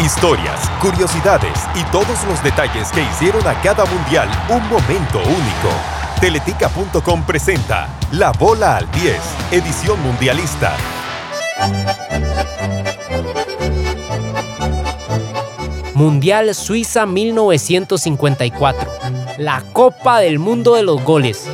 Historias, curiosidades y todos los detalles que hicieron a cada mundial un momento único. Teletica.com presenta La Bola al 10, edición mundialista. Mundial Suiza 1954. La Copa del Mundo de los Goles.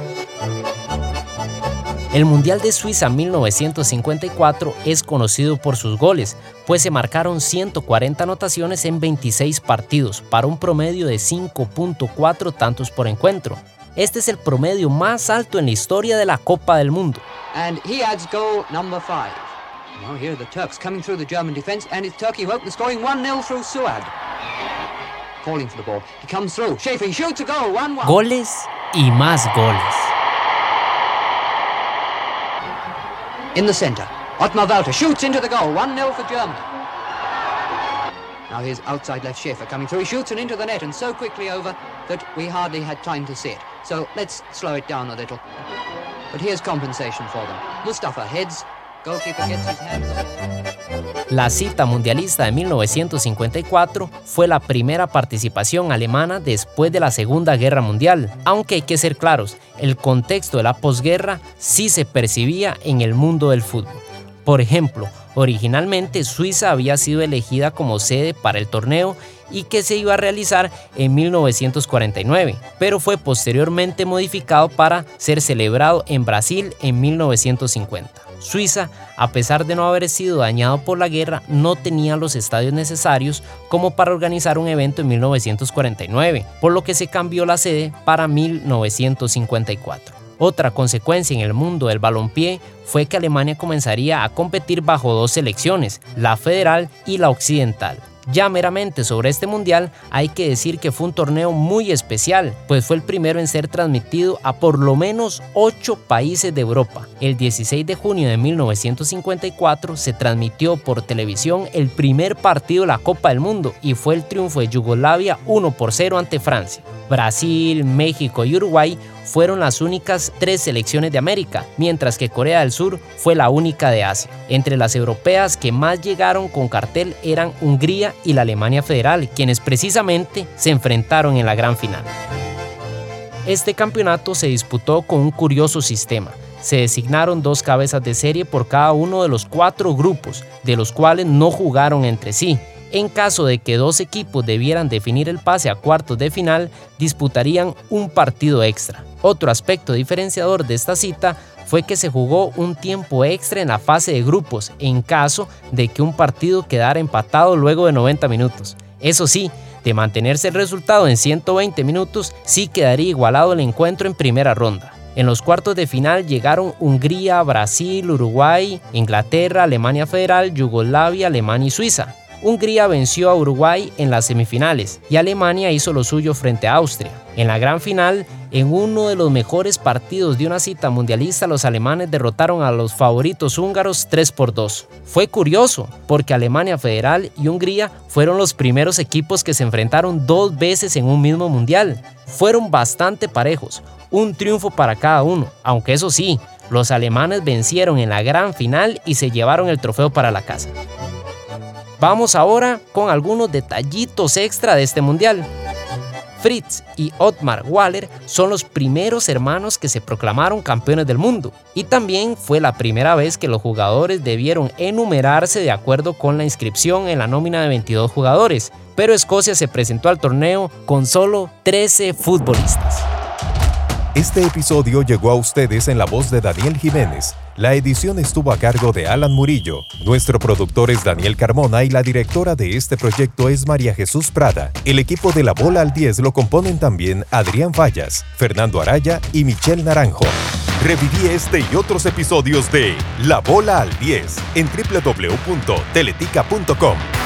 El Mundial de Suiza 1954 es conocido por sus goles, pues se marcaron 140 anotaciones en 26 partidos, para un promedio de 5.4 tantos por encuentro. Este es el promedio más alto en la historia de la Copa del Mundo. And he adds goal number five. Now here are the Turks coming through the German defense, and it's Turkey hope they're scoring 1-0 through Suad. Calling for the ball. He comes through. Schaefer, shoots a goal, 1-1. Goles y más goles. In the centre. Ottmar Walter shoots into the goal. 1-0 for Germany. Now here's outside left Schaefer coming through. He shoots and into the net and so quickly over that we hardly had time to see it. So let's slow it down a little. But here's compensation for them. Mustafa heads. Goalkeeper gets his hands up. La cita mundialista de 1954 fue la primera participación alemana después de la Segunda Guerra Mundial, aunque hay que ser claros, el contexto de la posguerra sí se percibía en el mundo del fútbol. Por ejemplo, originalmente Suiza había sido elegida como sede para el torneo y que se iba a realizar en 1949, pero fue posteriormente modificado para ser celebrado en Brasil en 1950. Suiza, a pesar de no haber sido dañado por la guerra, no tenía los estadios necesarios como para organizar un evento en 1949, por lo que se cambió la sede para 1954. Otra consecuencia en el mundo del balompié fue que Alemania comenzaría a competir bajo dos selecciones, la federal y la occidental. Ya meramente sobre este mundial hay que decir que fue un torneo muy especial, pues fue el primero en ser transmitido a por lo menos 8 países de Europa. El 16 de junio de 1954 se transmitió por televisión el primer partido de la Copa del Mundo y fue el triunfo de Yugoslavia 1 por 0 ante Francia. Brasil, México y Uruguay fueron las únicas tres selecciones de América, mientras que Corea del Sur fue la única de Asia. Entre las europeas que más llegaron con cartel eran Hungría y la Alemania Federal, quienes precisamente se enfrentaron en la gran final. Este campeonato se disputó con un curioso sistema. Se designaron dos cabezas de serie por cada uno de los cuatro grupos, de los cuales no jugaron entre sí, en caso de que dos equipos debieran definir el pase a cuartos de final, disputarían un partido extra. Otro aspecto diferenciador de esta cita fue que se jugó un tiempo extra en la fase de grupos en caso de que un partido quedara empatado luego de 90 minutos. Eso sí, de mantenerse el resultado en 120 minutos, sí quedaría igualado el encuentro en primera ronda. En los cuartos de final llegaron Hungría, Brasil, Uruguay, Inglaterra, Alemania Federal, Yugoslavia, Alemania y Suiza. Hungría venció a Uruguay en las semifinales y Alemania hizo lo suyo frente a Austria. En la gran final, en uno de los mejores partidos de una cita mundialista, los alemanes derrotaron a los favoritos húngaros 3 por 2. Fue curioso, porque Alemania Federal y Hungría fueron los primeros equipos que se enfrentaron dos veces en un mismo mundial. Fueron bastante parejos, un triunfo para cada uno, aunque eso sí, los alemanes vencieron en la gran final y se llevaron el trofeo para la casa. Vamos ahora con algunos detallitos extra de este mundial. Fritz y Ottmar Waller son los primeros hermanos que se proclamaron campeones del mundo y también fue la primera vez que los jugadores debieron enumerarse de acuerdo con la inscripción en la nómina de 22 jugadores, pero Escocia se presentó al torneo con solo 13 futbolistas. Este episodio llegó a ustedes en la voz de Daniel Jiménez. La edición estuvo a cargo de Alan Murillo. Nuestro productor es Daniel Carmona y la directora de este proyecto es María Jesús Prada. El equipo de La Bola al 10 lo componen también Adrián Fallas, Fernando Araya y Michelle Naranjo. Reviví este y otros episodios de La Bola al 10 en www.teletica.com.